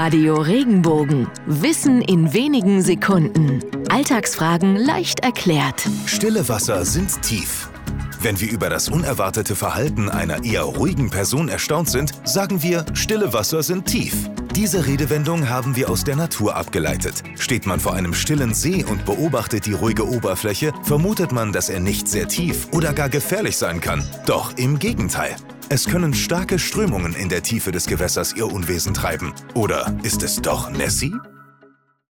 Radio Regenbogen. Wissen in wenigen Sekunden. Alltagsfragen leicht erklärt. Stille Wasser sind tief. Wenn wir über das unerwartete Verhalten einer eher ruhigen Person erstaunt sind, sagen wir, stille Wasser sind tief. Diese Redewendung haben wir aus der Natur abgeleitet. Steht man vor einem stillen See und beobachtet die ruhige Oberfläche, vermutet man, dass er nicht sehr tief oder gar gefährlich sein kann. Doch im Gegenteil. Es können starke Strömungen in der Tiefe des Gewässers ihr Unwesen treiben. Oder ist es doch Nessie?